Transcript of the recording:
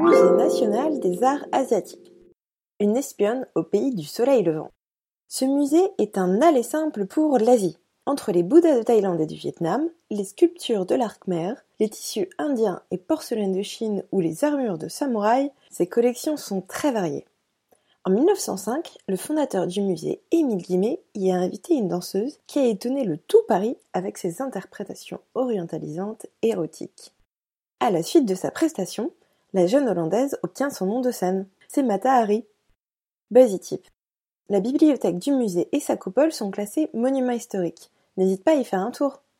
Musée national des arts asiatiques. Une espionne au pays du soleil levant. Ce musée est un aller simple pour l'Asie. Entre les Bouddhas de Thaïlande et du Vietnam, les sculptures de l'arc mer, les tissus indiens et porcelaine de Chine ou les armures de samouraï, ces collections sont très variées. En 1905, le fondateur du musée, Émile Guimet, y a invité une danseuse qui a étonné le tout Paris avec ses interprétations orientalisantes érotiques. À la suite de sa prestation, la jeune Hollandaise obtient son nom de scène. C'est Mata Hari. La bibliothèque du musée et sa coupole sont classées monuments historiques. N'hésite pas à y faire un tour.